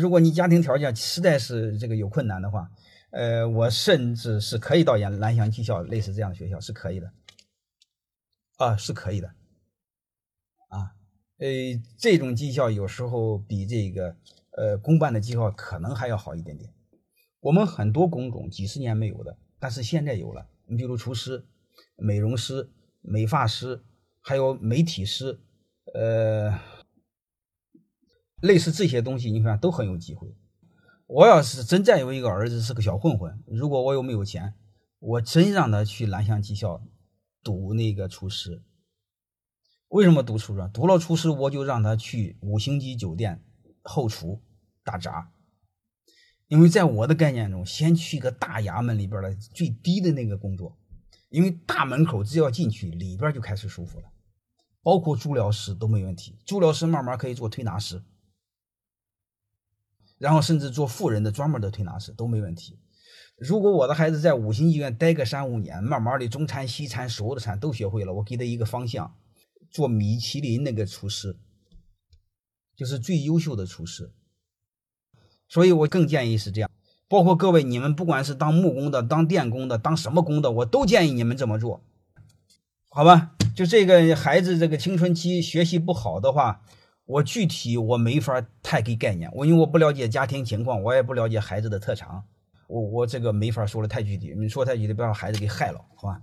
如果你家庭条件实在是这个有困难的话，呃，我甚至是可以到蓝翔技校类似这样的学校是可以的，啊，是可以的，啊，呃，这种技校有时候比这个呃公办的技校可能还要好一点点。我们很多工种几十年没有的，但是现在有了。你比如厨师、美容师、美发师，还有媒体师，呃，类似这些东西，你看都很有机会。我要是真再有一个儿子是个小混混，如果我又没有钱，我真让他去蓝翔技校读那个厨师。为什么读厨师？读了厨师，我就让他去五星级酒店后厨打杂。因为在我的概念中，先去个大衙门里边的最低的那个工作，因为大门口只要进去，里边就开始舒服了，包括足疗师都没问题。足疗师慢慢可以做推拿师。然后甚至做富人的专门的推拿师都没问题。如果我的孩子在五星医院待个三五年，慢慢的中餐西餐所有的餐都学会了，我给他一个方向，做米其林那个厨师，就是最优秀的厨师。所以我更建议是这样，包括各位你们不管是当木工的、当电工的、当什么工的，我都建议你们这么做，好吧？就这个孩子这个青春期学习不好的话。我具体我没法太给概念，我因为我不了解家庭情况，我也不了解孩子的特长，我我这个没法说的太具体，你说太具体，别让孩子给害了，好吧？